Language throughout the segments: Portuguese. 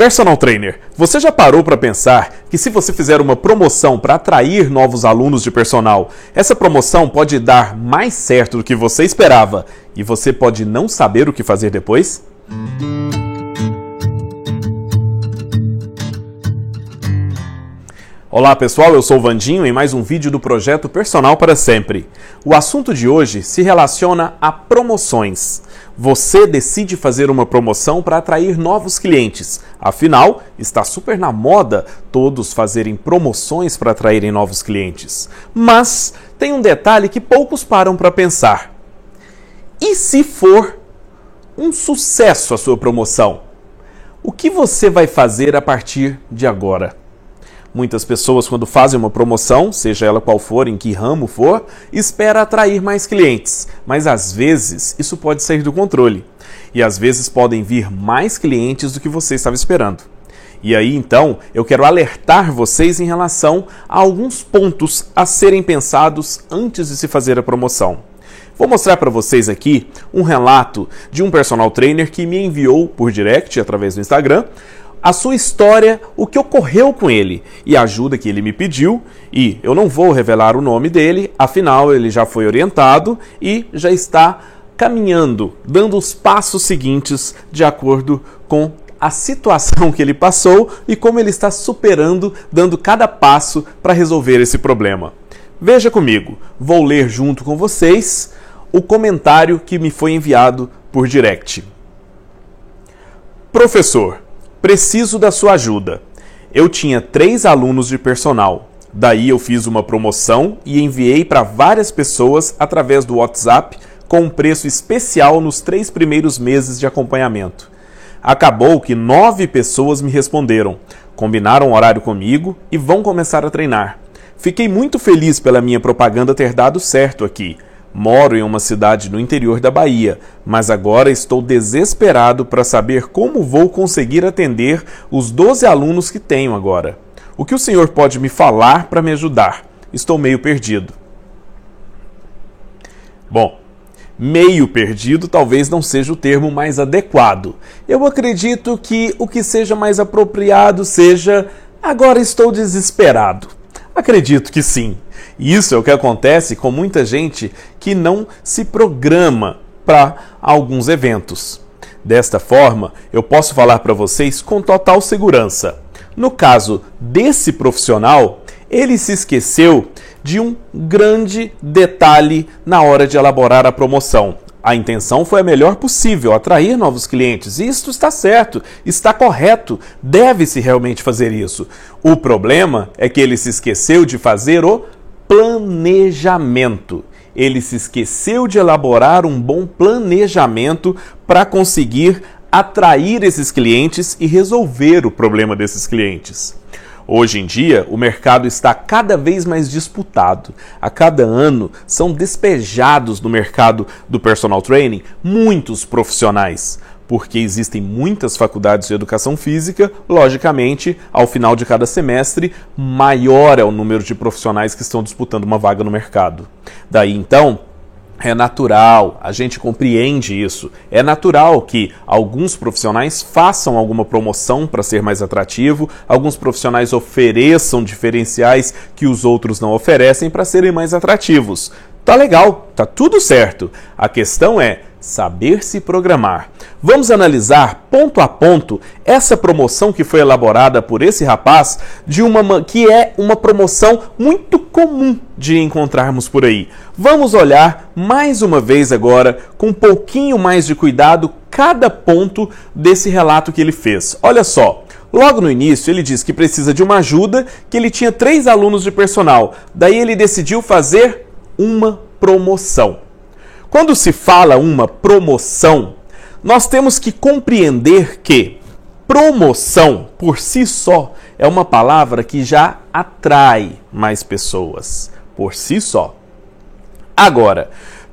Personal Trainer, você já parou para pensar que se você fizer uma promoção para atrair novos alunos de personal, essa promoção pode dar mais certo do que você esperava e você pode não saber o que fazer depois? Olá pessoal, eu sou o Vandinho em mais um vídeo do projeto Personal para Sempre. O assunto de hoje se relaciona a promoções. Você decide fazer uma promoção para atrair novos clientes. Afinal, está super na moda todos fazerem promoções para atraírem novos clientes. Mas tem um detalhe que poucos param para pensar. E se for um sucesso a sua promoção? O que você vai fazer a partir de agora? Muitas pessoas, quando fazem uma promoção, seja ela qual for, em que ramo for, espera atrair mais clientes, mas às vezes isso pode sair do controle. E às vezes podem vir mais clientes do que você estava esperando. E aí então eu quero alertar vocês em relação a alguns pontos a serem pensados antes de se fazer a promoção. Vou mostrar para vocês aqui um relato de um personal trainer que me enviou por direct através do Instagram a sua história, o que ocorreu com ele e a ajuda que ele me pediu. E eu não vou revelar o nome dele, afinal ele já foi orientado e já está caminhando, dando os passos seguintes de acordo com a situação que ele passou e como ele está superando, dando cada passo para resolver esse problema. Veja comigo, vou ler junto com vocês o comentário que me foi enviado por direct. Professor, Preciso da sua ajuda. Eu tinha três alunos de personal. Daí eu fiz uma promoção e enviei para várias pessoas através do WhatsApp com um preço especial nos três primeiros meses de acompanhamento. Acabou que nove pessoas me responderam, combinaram horário comigo e vão começar a treinar. Fiquei muito feliz pela minha propaganda ter dado certo aqui Moro em uma cidade no interior da Bahia, mas agora estou desesperado para saber como vou conseguir atender os 12 alunos que tenho agora. O que o senhor pode me falar para me ajudar? Estou meio perdido. Bom, meio perdido talvez não seja o termo mais adequado. Eu acredito que o que seja mais apropriado seja agora estou desesperado. Acredito que sim. Isso é o que acontece com muita gente que não se programa para alguns eventos. Desta forma, eu posso falar para vocês com total segurança. No caso desse profissional, ele se esqueceu de um grande detalhe na hora de elaborar a promoção. A intenção foi a melhor possível, atrair novos clientes. Isto está certo, está correto, deve-se realmente fazer isso. O problema é que ele se esqueceu de fazer o planejamento. Ele se esqueceu de elaborar um bom planejamento para conseguir atrair esses clientes e resolver o problema desses clientes. Hoje em dia, o mercado está cada vez mais disputado. A cada ano são despejados no mercado do personal training muitos profissionais porque existem muitas faculdades de educação física, logicamente, ao final de cada semestre, maior é o número de profissionais que estão disputando uma vaga no mercado. Daí então, é natural, a gente compreende isso. É natural que alguns profissionais façam alguma promoção para ser mais atrativo, alguns profissionais ofereçam diferenciais que os outros não oferecem para serem mais atrativos. Tá legal, tá tudo certo. A questão é saber se programar. Vamos analisar ponto a ponto essa promoção que foi elaborada por esse rapaz, de uma que é uma promoção muito comum de encontrarmos por aí. Vamos olhar mais uma vez agora com um pouquinho mais de cuidado cada ponto desse relato que ele fez. Olha só, Logo no início, ele diz que precisa de uma ajuda, que ele tinha três alunos de personal. Daí ele decidiu fazer uma promoção. Quando se fala uma promoção, nós temos que compreender que promoção por si só é uma palavra que já atrai mais pessoas por si só. Agora,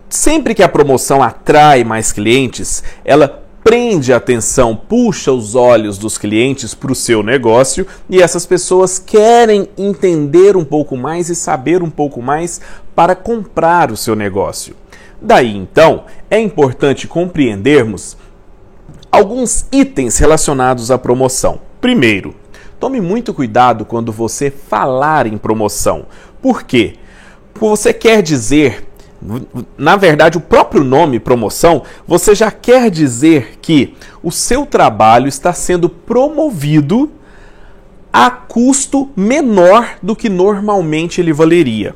sempre que a promoção atrai mais clientes, ela prende a atenção, puxa os olhos dos clientes para o seu negócio e essas pessoas querem entender um pouco mais e saber um pouco mais para comprar o seu negócio. Daí então, é importante compreendermos alguns itens relacionados à promoção. Primeiro, tome muito cuidado quando você falar em promoção. Por quê? Porque você quer dizer na verdade, o próprio nome promoção, você já quer dizer que o seu trabalho está sendo promovido a custo menor do que normalmente ele valeria.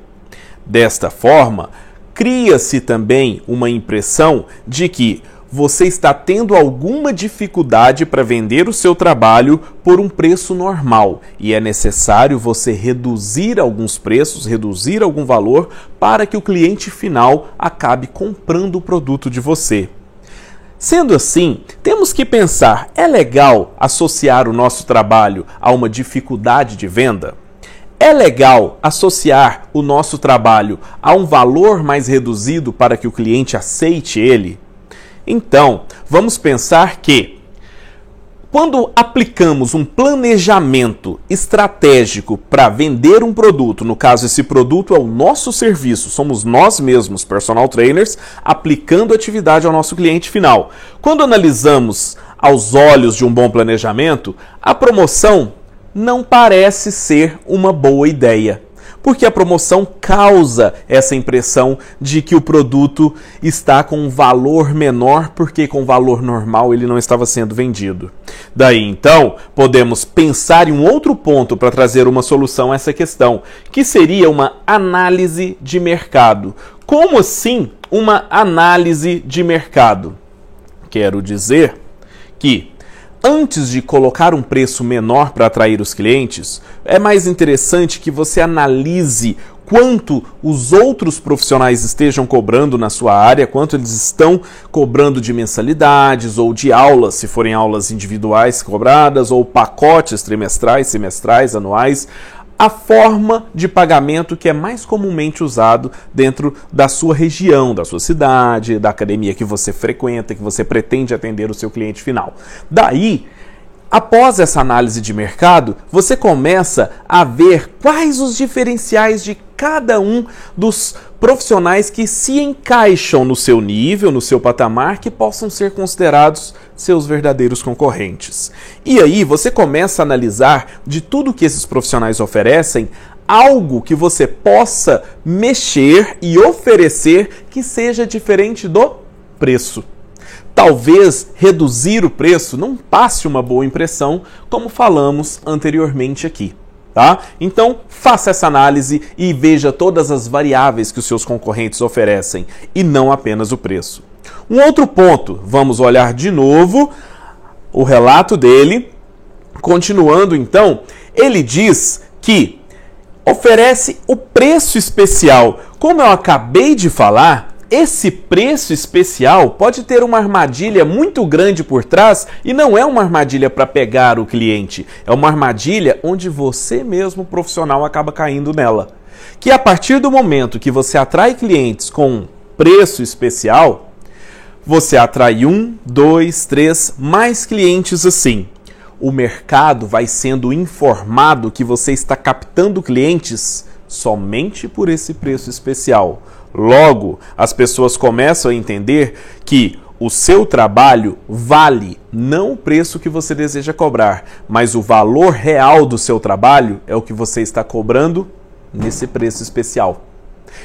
Desta forma, cria-se também uma impressão de que você está tendo alguma dificuldade para vender o seu trabalho por um preço normal e é necessário você reduzir alguns preços, reduzir algum valor para que o cliente final acabe comprando o produto de você. Sendo assim, temos que pensar: é legal associar o nosso trabalho a uma dificuldade de venda? É legal associar o nosso trabalho a um valor mais reduzido para que o cliente aceite ele? Então, vamos pensar que quando aplicamos um planejamento estratégico para vender um produto, no caso esse produto é o nosso serviço, somos nós mesmos, personal trainers, aplicando atividade ao nosso cliente final. Quando analisamos aos olhos de um bom planejamento, a promoção não parece ser uma boa ideia porque a promoção causa essa impressão de que o produto está com um valor menor, porque com valor normal ele não estava sendo vendido. Daí então, podemos pensar em um outro ponto para trazer uma solução a essa questão, que seria uma análise de mercado. Como assim uma análise de mercado? Quero dizer que antes de colocar um preço menor para atrair os clientes, é mais interessante que você analise quanto os outros profissionais estejam cobrando na sua área, quanto eles estão cobrando de mensalidades ou de aulas, se forem aulas individuais cobradas, ou pacotes trimestrais, semestrais, anuais a forma de pagamento que é mais comumente usado dentro da sua região, da sua cidade, da academia que você frequenta, que você pretende atender o seu cliente final. Daí, Após essa análise de mercado, você começa a ver quais os diferenciais de cada um dos profissionais que se encaixam no seu nível, no seu patamar, que possam ser considerados seus verdadeiros concorrentes. E aí você começa a analisar de tudo que esses profissionais oferecem algo que você possa mexer e oferecer que seja diferente do preço talvez reduzir o preço não passe uma boa impressão, como falamos anteriormente aqui. Tá? Então, faça essa análise e veja todas as variáveis que os seus concorrentes oferecem e não apenas o preço. Um outro ponto, vamos olhar de novo o relato dele. Continuando então, ele diz que oferece o preço especial. Como eu acabei de falar, esse preço especial pode ter uma armadilha muito grande por trás e não é uma armadilha para pegar o cliente, é uma armadilha onde você mesmo, profissional, acaba caindo nela. Que a partir do momento que você atrai clientes com preço especial, você atrai um, dois, três, mais clientes assim. O mercado vai sendo informado que você está captando clientes somente por esse preço especial. Logo, as pessoas começam a entender que o seu trabalho vale não o preço que você deseja cobrar, mas o valor real do seu trabalho é o que você está cobrando nesse preço especial.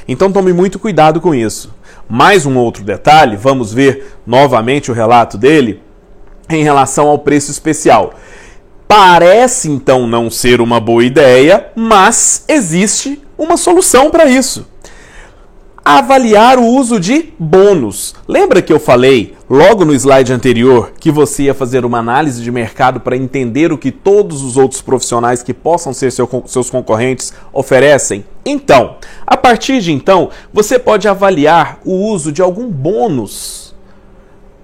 Então tome muito cuidado com isso. Mais um outro detalhe, vamos ver novamente o relato dele em relação ao preço especial. Parece então não ser uma boa ideia, mas existe uma solução para isso avaliar o uso de bônus. Lembra que eu falei logo no slide anterior que você ia fazer uma análise de mercado para entender o que todos os outros profissionais que possam ser seu, seus concorrentes oferecem? Então, a partir de então, você pode avaliar o uso de algum bônus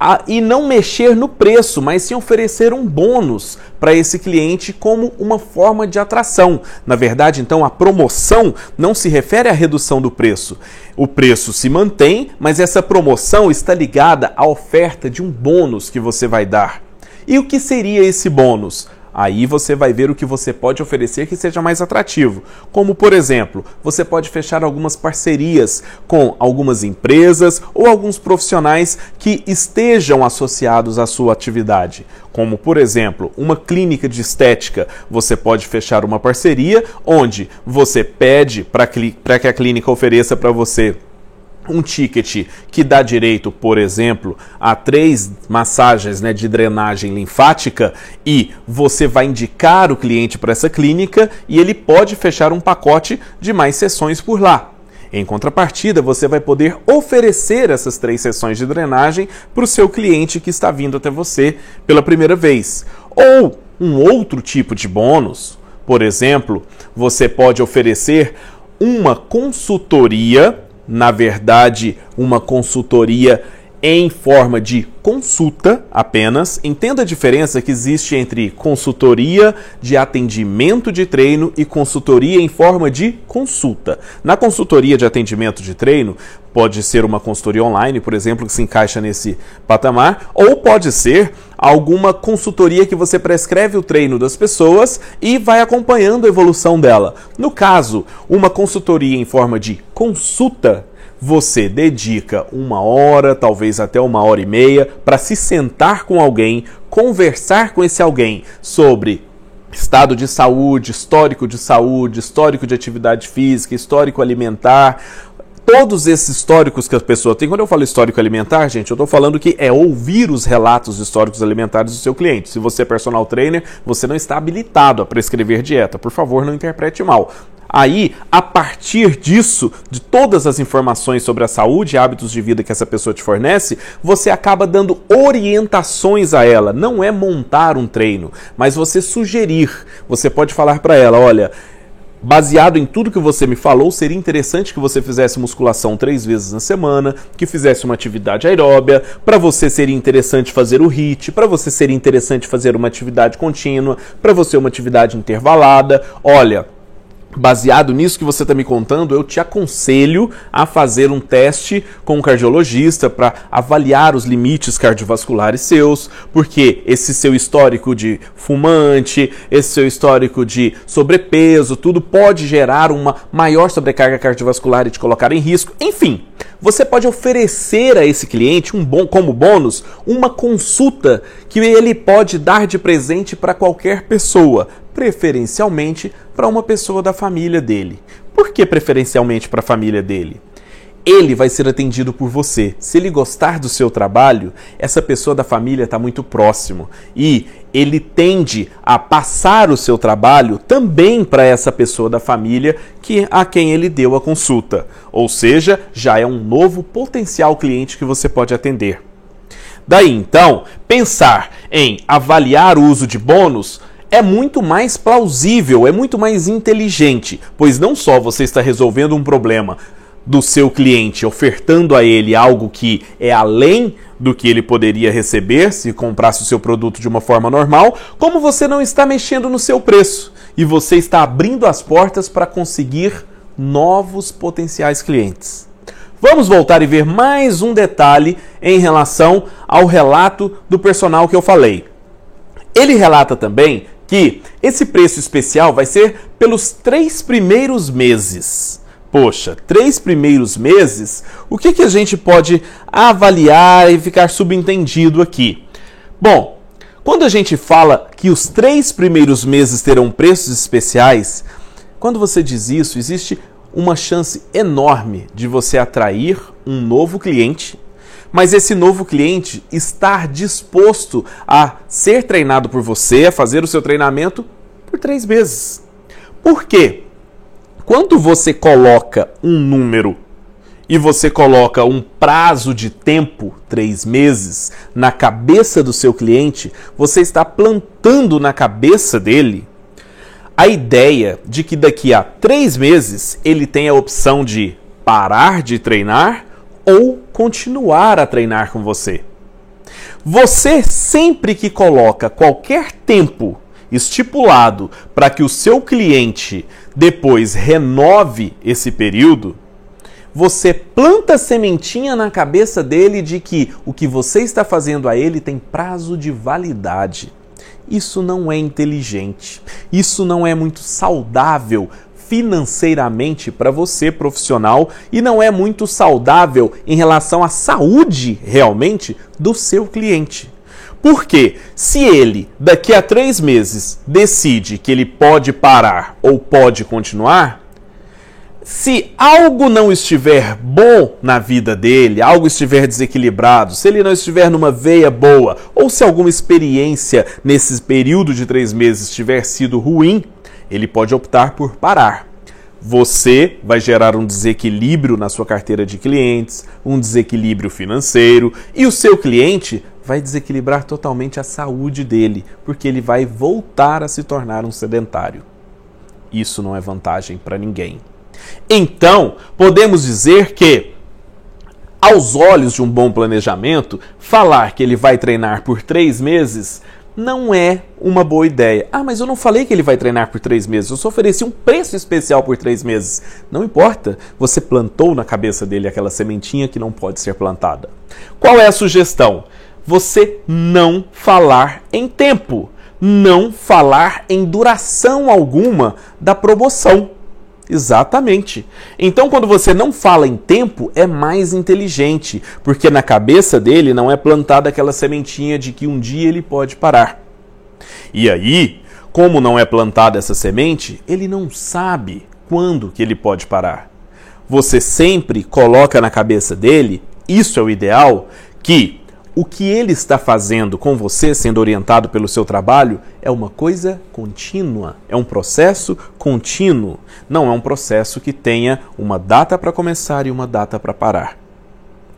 a, e não mexer no preço, mas sim oferecer um bônus para esse cliente como uma forma de atração. Na verdade, então, a promoção não se refere à redução do preço. O preço se mantém, mas essa promoção está ligada à oferta de um bônus que você vai dar. E o que seria esse bônus? Aí você vai ver o que você pode oferecer que seja mais atrativo. Como, por exemplo, você pode fechar algumas parcerias com algumas empresas ou alguns profissionais que estejam associados à sua atividade. Como, por exemplo, uma clínica de estética. Você pode fechar uma parceria onde você pede para que a clínica ofereça para você um ticket que dá direito, por exemplo, a três massagens né, de drenagem linfática e você vai indicar o cliente para essa clínica e ele pode fechar um pacote de mais sessões por lá. Em contrapartida, você vai poder oferecer essas três sessões de drenagem para o seu cliente que está vindo até você pela primeira vez. Ou um outro tipo de bônus, por exemplo, você pode oferecer uma consultoria na verdade, uma consultoria em forma de consulta apenas. Entenda a diferença que existe entre consultoria de atendimento de treino e consultoria em forma de consulta. Na consultoria de atendimento de treino, pode ser uma consultoria online, por exemplo, que se encaixa nesse patamar, ou pode ser alguma consultoria que você prescreve o treino das pessoas e vai acompanhando a evolução dela. No caso, uma consultoria em forma de consulta você dedica uma hora, talvez até uma hora e meia, para se sentar com alguém, conversar com esse alguém sobre estado de saúde, histórico de saúde, histórico de atividade física, histórico alimentar, todos esses históricos que a pessoa tem. Quando eu falo histórico alimentar, gente, eu estou falando que é ouvir os relatos históricos alimentares do seu cliente. Se você é personal trainer, você não está habilitado a prescrever dieta. Por favor, não interprete mal. Aí, a partir disso, de todas as informações sobre a saúde e hábitos de vida que essa pessoa te fornece, você acaba dando orientações a ela. Não é montar um treino, mas você sugerir. Você pode falar para ela: olha, baseado em tudo que você me falou, seria interessante que você fizesse musculação três vezes na semana, que fizesse uma atividade aeróbia. Para você seria interessante fazer o HIIT, para você seria interessante fazer uma atividade contínua, para você uma atividade intervalada. Olha, Baseado nisso que você está me contando, eu te aconselho a fazer um teste com um cardiologista para avaliar os limites cardiovasculares seus, porque esse seu histórico de fumante, esse seu histórico de sobrepeso, tudo pode gerar uma maior sobrecarga cardiovascular e te colocar em risco. Enfim, você pode oferecer a esse cliente um bom como bônus uma consulta que ele pode dar de presente para qualquer pessoa, preferencialmente para uma pessoa da família dele. Por que preferencialmente para a família dele? Ele vai ser atendido por você. Se ele gostar do seu trabalho, essa pessoa da família está muito próximo e ele tende a passar o seu trabalho também para essa pessoa da família que a quem ele deu a consulta. Ou seja, já é um novo potencial cliente que você pode atender. Daí então, pensar em avaliar o uso de bônus é muito mais plausível, é muito mais inteligente, pois não só você está resolvendo um problema do seu cliente, ofertando a ele algo que é além do que ele poderia receber se comprasse o seu produto de uma forma normal, como você não está mexendo no seu preço e você está abrindo as portas para conseguir novos potenciais clientes. Vamos voltar e ver mais um detalhe em relação ao relato do personal que eu falei. Ele relata também que esse preço especial vai ser pelos três primeiros meses. Poxa, três primeiros meses, o que, que a gente pode avaliar e ficar subentendido aqui? Bom, quando a gente fala que os três primeiros meses terão preços especiais, quando você diz isso, existe uma chance enorme de você atrair um novo cliente mas esse novo cliente estar disposto a ser treinado por você, a fazer o seu treinamento por três meses. Por quê? Quando você coloca um número e você coloca um prazo de tempo, três meses, na cabeça do seu cliente, você está plantando na cabeça dele a ideia de que daqui a três meses ele tem a opção de parar de treinar ou continuar a treinar com você. Você sempre que coloca qualquer tempo estipulado para que o seu cliente depois renove esse período, você planta sementinha na cabeça dele de que o que você está fazendo a ele tem prazo de validade. Isso não é inteligente. Isso não é muito saudável financeiramente para você, profissional, e não é muito saudável em relação à saúde realmente do seu cliente. Porque se ele, daqui a três meses, decide que ele pode parar ou pode continuar, se algo não estiver bom na vida dele, algo estiver desequilibrado, se ele não estiver numa veia boa, ou se alguma experiência nesse período de três meses tiver sido ruim, ele pode optar por parar. Você vai gerar um desequilíbrio na sua carteira de clientes, um desequilíbrio financeiro, e o seu cliente vai desequilibrar totalmente a saúde dele, porque ele vai voltar a se tornar um sedentário. Isso não é vantagem para ninguém. Então, podemos dizer que, aos olhos de um bom planejamento, falar que ele vai treinar por três meses não é uma boa ideia. Ah, mas eu não falei que ele vai treinar por três meses, eu só ofereci um preço especial por três meses. Não importa, você plantou na cabeça dele aquela sementinha que não pode ser plantada. Qual é a sugestão? Você não falar em tempo, não falar em duração alguma da promoção. Exatamente. Então, quando você não fala em tempo, é mais inteligente, porque na cabeça dele não é plantada aquela sementinha de que um dia ele pode parar. E aí, como não é plantada essa semente, ele não sabe quando que ele pode parar. Você sempre coloca na cabeça dele, isso é o ideal, que o que ele está fazendo com você, sendo orientado pelo seu trabalho, é uma coisa contínua, é um processo contínuo. Não é um processo que tenha uma data para começar e uma data para parar.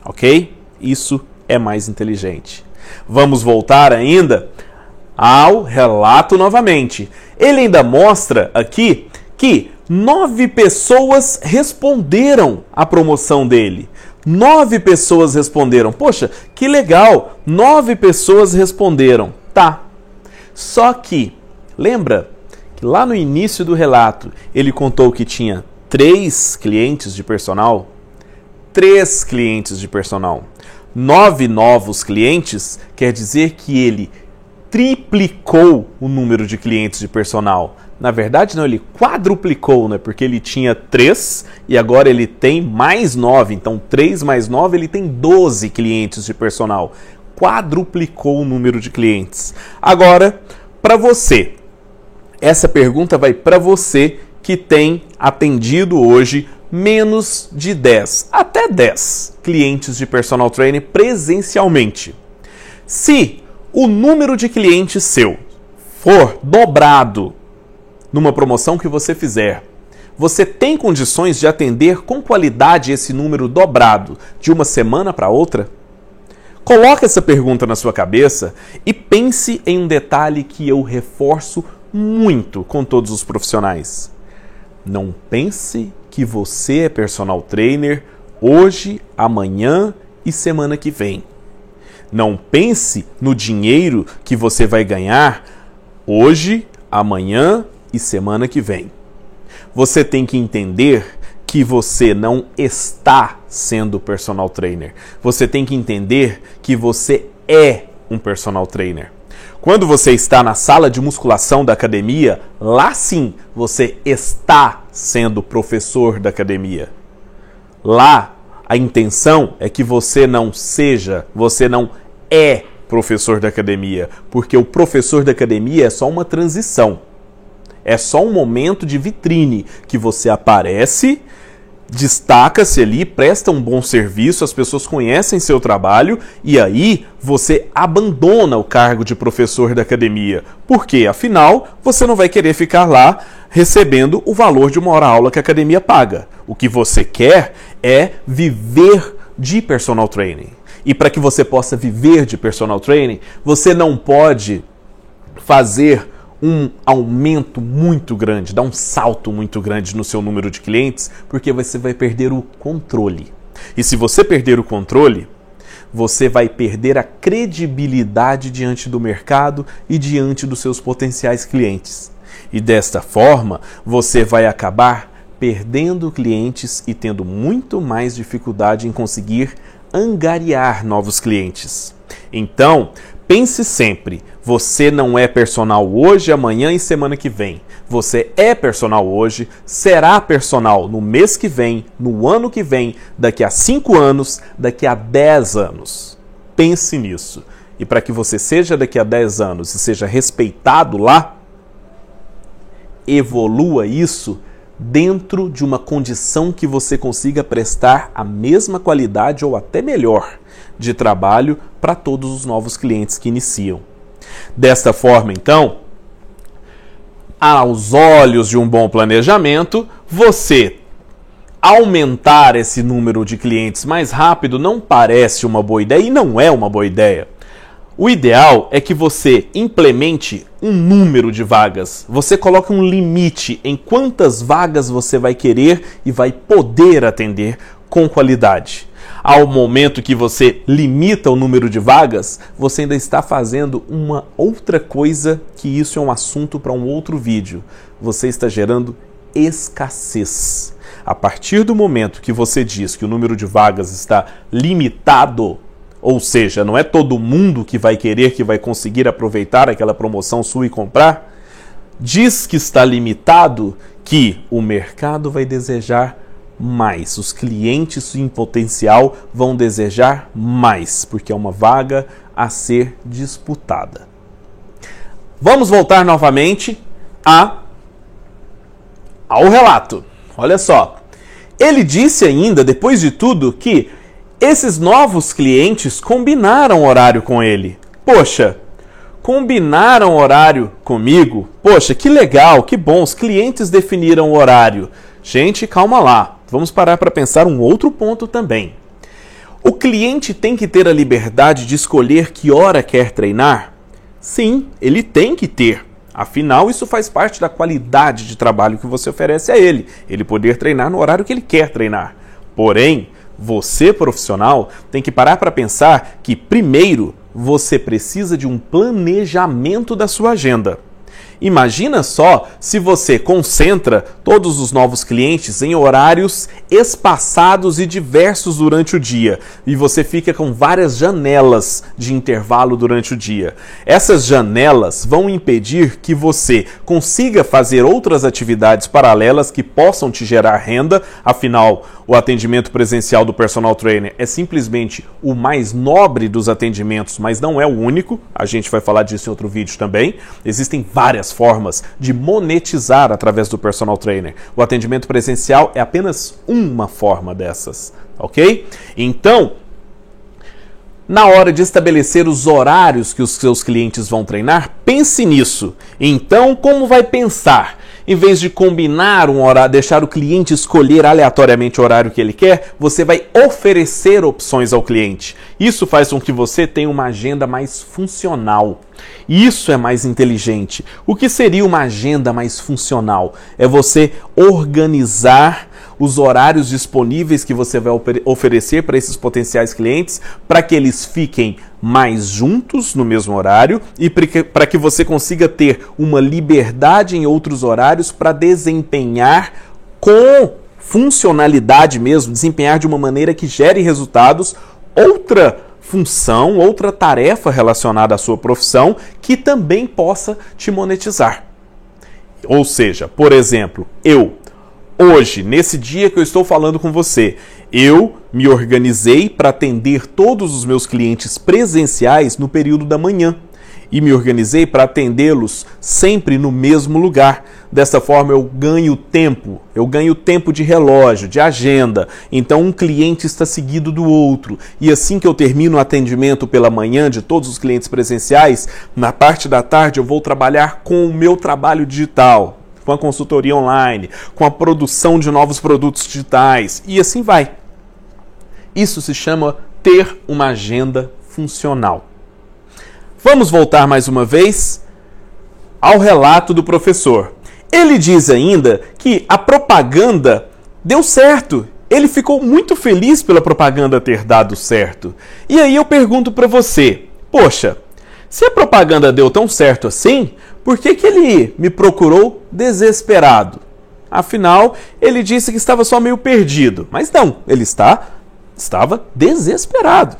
Ok? Isso é mais inteligente. Vamos voltar ainda ao relato novamente. Ele ainda mostra aqui que nove pessoas responderam à promoção dele. Nove pessoas responderam. Poxa, que legal! Nove pessoas responderam. Tá. Só que, lembra que lá no início do relato ele contou que tinha três clientes de personal? Três clientes de personal. Nove novos clientes quer dizer que ele triplicou o número de clientes de personal. Na verdade, não, ele quadruplicou, né? Porque ele tinha 3 e agora ele tem mais 9. Então, 3 mais 9, ele tem 12 clientes de personal. Quadruplicou o número de clientes. Agora, para você, essa pergunta vai para você que tem atendido hoje menos de 10, até 10 clientes de personal trainer presencialmente. Se o número de clientes seu for dobrado numa promoção que você fizer, você tem condições de atender com qualidade esse número dobrado de uma semana para outra? Coloque essa pergunta na sua cabeça e pense em um detalhe que eu reforço muito com todos os profissionais. Não pense que você é personal trainer hoje, amanhã e semana que vem. Não pense no dinheiro que você vai ganhar hoje, amanhã e semana que vem. Você tem que entender que você não está sendo personal trainer. Você tem que entender que você é um personal trainer. Quando você está na sala de musculação da academia, lá sim você está sendo professor da academia. Lá a intenção é que você não seja, você não é professor da academia, porque o professor da academia é só uma transição. É só um momento de vitrine que você aparece, destaca-se ali, presta um bom serviço, as pessoas conhecem seu trabalho e aí você abandona o cargo de professor da academia. Porque, afinal, você não vai querer ficar lá recebendo o valor de uma hora aula que a academia paga. O que você quer é viver de personal training. E para que você possa viver de personal training, você não pode fazer um aumento muito grande, dá um salto muito grande no seu número de clientes, porque você vai perder o controle. E se você perder o controle, você vai perder a credibilidade diante do mercado e diante dos seus potenciais clientes. E desta forma, você vai acabar perdendo clientes e tendo muito mais dificuldade em conseguir angariar novos clientes. Então, Pense sempre, você não é personal hoje, amanhã e semana que vem. Você é personal hoje, será personal no mês que vem, no ano que vem, daqui a 5 anos, daqui a 10 anos. Pense nisso. E para que você seja daqui a 10 anos e seja respeitado lá, evolua isso dentro de uma condição que você consiga prestar a mesma qualidade ou até melhor de trabalho para todos os novos clientes que iniciam. Desta forma, então, aos olhos de um bom planejamento, você aumentar esse número de clientes mais rápido não parece uma boa ideia e não é uma boa ideia. O ideal é que você implemente um número de vagas. Você coloque um limite em quantas vagas você vai querer e vai poder atender com qualidade. Ao momento que você limita o número de vagas, você ainda está fazendo uma outra coisa que isso é um assunto para um outro vídeo. Você está gerando escassez. A partir do momento que você diz que o número de vagas está limitado, ou seja, não é todo mundo que vai querer, que vai conseguir aproveitar aquela promoção sua e comprar. Diz que está limitado, que o mercado vai desejar mais. Os clientes em potencial vão desejar mais, porque é uma vaga a ser disputada. Vamos voltar novamente a ao relato. Olha só. Ele disse ainda, depois de tudo, que esses novos clientes combinaram horário com ele. Poxa, combinaram horário comigo? Poxa, que legal, que bom, os clientes definiram o horário. Gente, calma lá. Vamos parar para pensar um outro ponto também. O cliente tem que ter a liberdade de escolher que hora quer treinar? Sim, ele tem que ter. Afinal, isso faz parte da qualidade de trabalho que você oferece a ele, ele poder treinar no horário que ele quer treinar. Porém, você, profissional, tem que parar para pensar que, primeiro, você precisa de um planejamento da sua agenda. Imagina só se você concentra todos os novos clientes em horários espaçados e diversos durante o dia e você fica com várias janelas de intervalo durante o dia. Essas janelas vão impedir que você consiga fazer outras atividades paralelas que possam te gerar renda, afinal, o atendimento presencial do personal trainer é simplesmente o mais nobre dos atendimentos, mas não é o único. A gente vai falar disso em outro vídeo também. Existem várias formas de monetizar através do personal trainer. O atendimento presencial é apenas uma forma dessas, ok? Então, na hora de estabelecer os horários que os seus clientes vão treinar, pense nisso. Então, como vai pensar? Em vez de combinar um horário, deixar o cliente escolher aleatoriamente o horário que ele quer, você vai oferecer opções ao cliente. Isso faz com que você tenha uma agenda mais funcional. Isso é mais inteligente. O que seria uma agenda mais funcional? É você organizar os horários disponíveis que você vai oferecer para esses potenciais clientes para que eles fiquem mais juntos no mesmo horário e para que você consiga ter uma liberdade em outros horários para desempenhar com funcionalidade mesmo, desempenhar de uma maneira que gere resultados outra função, outra tarefa relacionada à sua profissão que também possa te monetizar. Ou seja, por exemplo, eu hoje, nesse dia que eu estou falando com você, eu me organizei para atender todos os meus clientes presenciais no período da manhã e me organizei para atendê-los sempre no mesmo lugar. Dessa forma eu ganho tempo, eu ganho tempo de relógio, de agenda. Então um cliente está seguido do outro. E assim que eu termino o atendimento pela manhã de todos os clientes presenciais, na parte da tarde eu vou trabalhar com o meu trabalho digital com a consultoria online, com a produção de novos produtos digitais e assim vai. Isso se chama ter uma agenda funcional. Vamos voltar mais uma vez ao relato do professor. Ele diz ainda que a propaganda deu certo. Ele ficou muito feliz pela propaganda ter dado certo. E aí eu pergunto para você: poxa, se a propaganda deu tão certo assim, por que, que ele me procurou desesperado? Afinal, ele disse que estava só meio perdido. Mas não, ele está estava desesperado.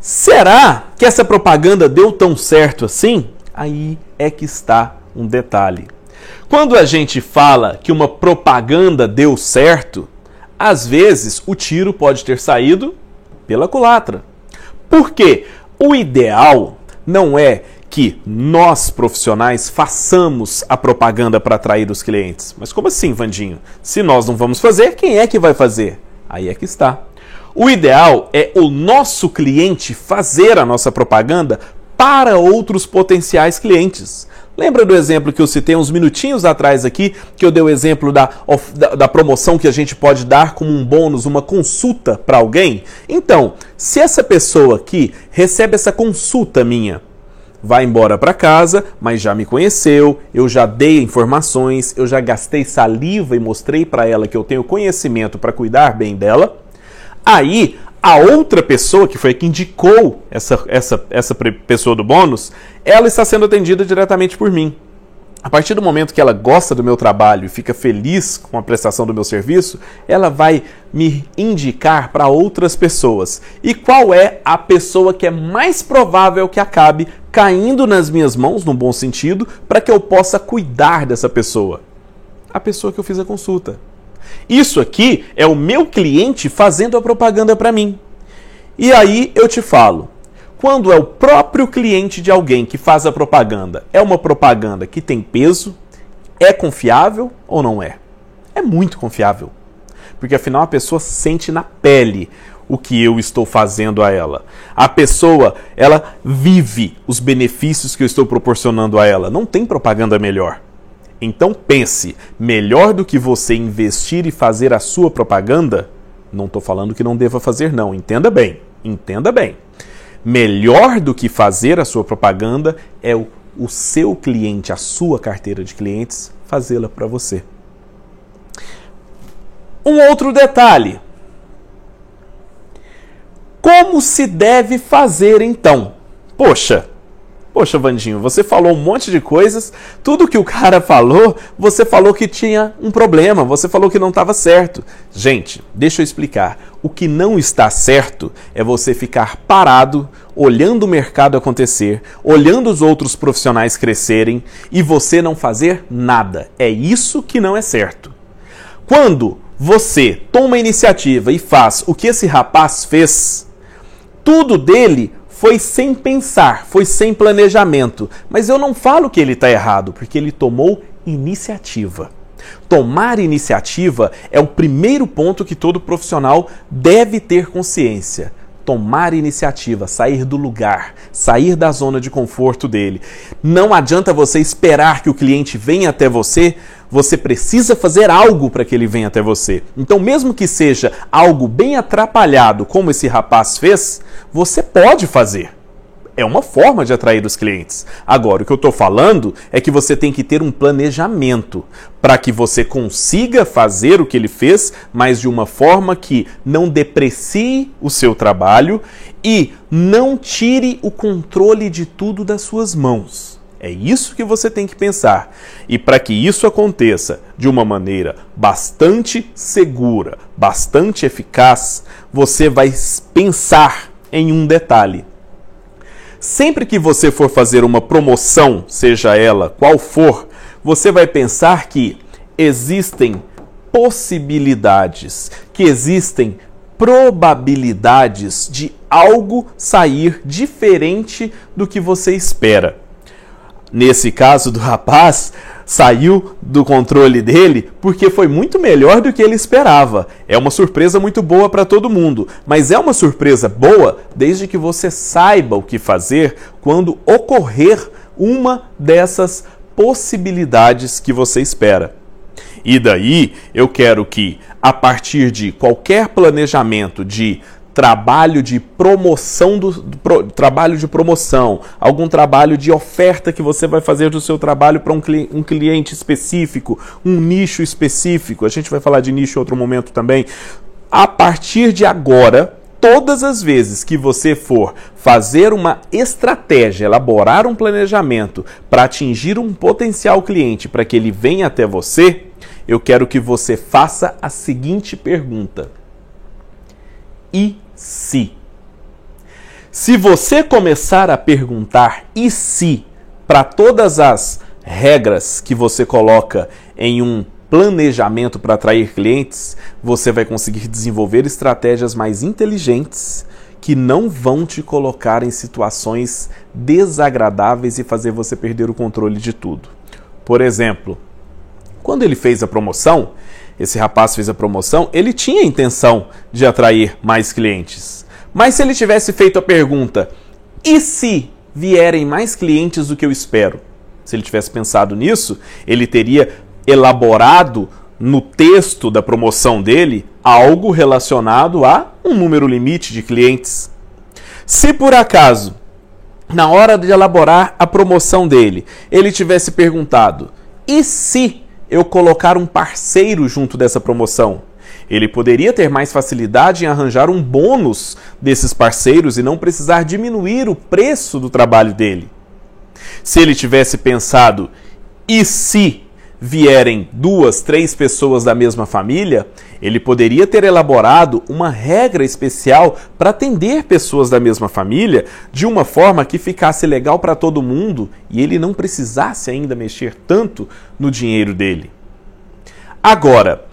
Será que essa propaganda deu tão certo assim? Aí é que está um detalhe. Quando a gente fala que uma propaganda deu certo, às vezes o tiro pode ter saído pela culatra. Por quê? O ideal não é que nós profissionais façamos a propaganda para atrair os clientes. Mas como assim, Vandinho? Se nós não vamos fazer, quem é que vai fazer? Aí é que está. O ideal é o nosso cliente fazer a nossa propaganda para outros potenciais clientes. Lembra do exemplo que eu citei uns minutinhos atrás aqui, que eu dei o exemplo da, da, da promoção que a gente pode dar como um bônus, uma consulta para alguém? Então, se essa pessoa aqui recebe essa consulta minha, vai embora para casa, mas já me conheceu, eu já dei informações, eu já gastei saliva e mostrei para ela que eu tenho conhecimento para cuidar bem dela. Aí, a outra pessoa, que foi a que indicou essa, essa, essa pessoa do bônus, ela está sendo atendida diretamente por mim. A partir do momento que ela gosta do meu trabalho e fica feliz com a prestação do meu serviço, ela vai me indicar para outras pessoas. E qual é a pessoa que é mais provável que acabe caindo nas minhas mãos, no bom sentido, para que eu possa cuidar dessa pessoa? A pessoa que eu fiz a consulta. Isso aqui é o meu cliente fazendo a propaganda para mim. E aí eu te falo, quando é o próprio cliente de alguém que faz a propaganda, é uma propaganda que tem peso, é confiável ou não é? É muito confiável. Porque afinal a pessoa sente na pele o que eu estou fazendo a ela. A pessoa, ela vive os benefícios que eu estou proporcionando a ela. Não tem propaganda melhor. Então pense, melhor do que você investir e fazer a sua propaganda, não estou falando que não deva fazer, não. Entenda bem, entenda bem. Melhor do que fazer a sua propaganda é o, o seu cliente, a sua carteira de clientes, fazê-la para você. Um outro detalhe. Como se deve fazer então? Poxa, Poxa, Vandinho, você falou um monte de coisas, tudo que o cara falou, você falou que tinha um problema, você falou que não estava certo. Gente, deixa eu explicar. O que não está certo é você ficar parado, olhando o mercado acontecer, olhando os outros profissionais crescerem e você não fazer nada. É isso que não é certo. Quando você toma a iniciativa e faz o que esse rapaz fez, tudo dele foi sem pensar, foi sem planejamento. Mas eu não falo que ele está errado, porque ele tomou iniciativa. Tomar iniciativa é o primeiro ponto que todo profissional deve ter consciência. Tomar iniciativa, sair do lugar, sair da zona de conforto dele. Não adianta você esperar que o cliente venha até você, você precisa fazer algo para que ele venha até você. Então, mesmo que seja algo bem atrapalhado, como esse rapaz fez, você pode fazer. É uma forma de atrair os clientes. Agora, o que eu estou falando é que você tem que ter um planejamento para que você consiga fazer o que ele fez, mas de uma forma que não deprecie o seu trabalho e não tire o controle de tudo das suas mãos. É isso que você tem que pensar. E para que isso aconteça de uma maneira bastante segura, bastante eficaz, você vai pensar em um detalhe. Sempre que você for fazer uma promoção, seja ela qual for, você vai pensar que existem possibilidades, que existem probabilidades de algo sair diferente do que você espera. Nesse caso do rapaz, saiu do controle dele porque foi muito melhor do que ele esperava. É uma surpresa muito boa para todo mundo, mas é uma surpresa boa desde que você saiba o que fazer quando ocorrer uma dessas possibilidades que você espera. E daí eu quero que, a partir de qualquer planejamento de trabalho de promoção do, do pro, trabalho de promoção, algum trabalho de oferta que você vai fazer do seu trabalho para um, cli um cliente específico, um nicho específico. A gente vai falar de nicho em outro momento também. A partir de agora, todas as vezes que você for fazer uma estratégia, elaborar um planejamento para atingir um potencial cliente para que ele venha até você, eu quero que você faça a seguinte pergunta: e se? Se você começar a perguntar e se para todas as regras que você coloca em um planejamento para atrair clientes, você vai conseguir desenvolver estratégias mais inteligentes que não vão te colocar em situações desagradáveis e fazer você perder o controle de tudo. Por exemplo, quando ele fez a promoção, esse rapaz fez a promoção, ele tinha a intenção de atrair mais clientes. Mas se ele tivesse feito a pergunta: e se vierem mais clientes do que eu espero? Se ele tivesse pensado nisso, ele teria elaborado no texto da promoção dele algo relacionado a um número limite de clientes. Se por acaso, na hora de elaborar a promoção dele, ele tivesse perguntado: e se eu colocar um parceiro junto dessa promoção? Ele poderia ter mais facilidade em arranjar um bônus desses parceiros e não precisar diminuir o preço do trabalho dele. Se ele tivesse pensado, e se vierem duas, três pessoas da mesma família, ele poderia ter elaborado uma regra especial para atender pessoas da mesma família de uma forma que ficasse legal para todo mundo e ele não precisasse ainda mexer tanto no dinheiro dele. Agora,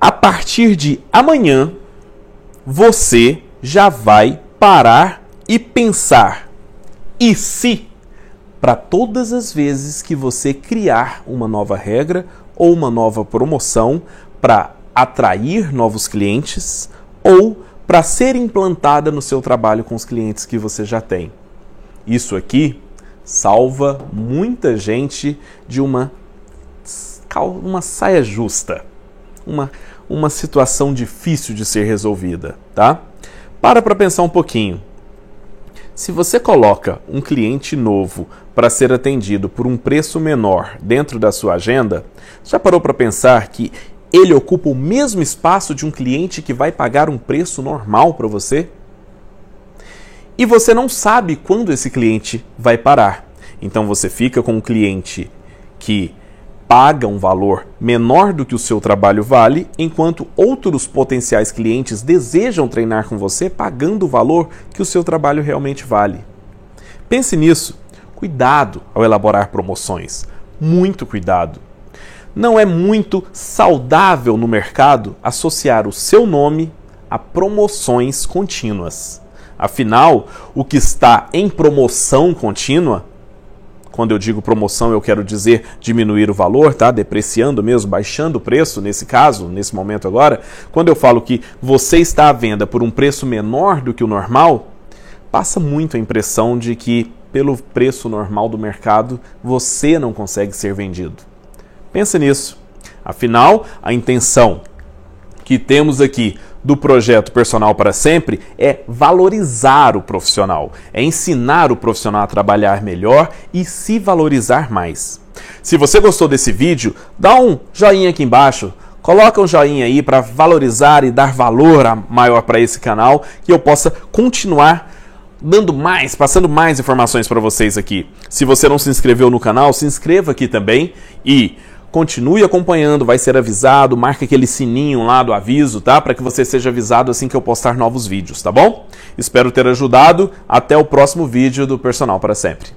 a partir de amanhã, você já vai parar e pensar: e se para todas as vezes que você criar uma nova regra ou uma nova promoção para atrair novos clientes ou para ser implantada no seu trabalho com os clientes que você já tem. Isso aqui salva muita gente de uma, uma saia justa, uma, uma situação difícil de ser resolvida, tá? Para para pensar um pouquinho. Se você coloca um cliente novo para ser atendido por um preço menor dentro da sua agenda, já parou para pensar que ele ocupa o mesmo espaço de um cliente que vai pagar um preço normal para você? E você não sabe quando esse cliente vai parar. Então você fica com um cliente que paga um valor menor do que o seu trabalho vale, enquanto outros potenciais clientes desejam treinar com você pagando o valor que o seu trabalho realmente vale. Pense nisso. Cuidado ao elaborar promoções. Muito cuidado. Não é muito saudável no mercado associar o seu nome a promoções contínuas. Afinal, o que está em promoção contínua quando eu digo promoção, eu quero dizer diminuir o valor, tá? Depreciando mesmo, baixando o preço nesse caso, nesse momento agora. Quando eu falo que você está à venda por um preço menor do que o normal, passa muito a impressão de que pelo preço normal do mercado você não consegue ser vendido. Pensa nisso. Afinal, a intenção que temos aqui do projeto Personal para Sempre é valorizar o profissional, é ensinar o profissional a trabalhar melhor e se valorizar mais. Se você gostou desse vídeo, dá um joinha aqui embaixo. Coloca um joinha aí para valorizar e dar valor maior para esse canal, que eu possa continuar dando mais, passando mais informações para vocês aqui. Se você não se inscreveu no canal, se inscreva aqui também e Continue acompanhando, vai ser avisado, marca aquele sininho lá do aviso, tá? Para que você seja avisado assim que eu postar novos vídeos, tá bom? Espero ter ajudado. Até o próximo vídeo do Personal para Sempre.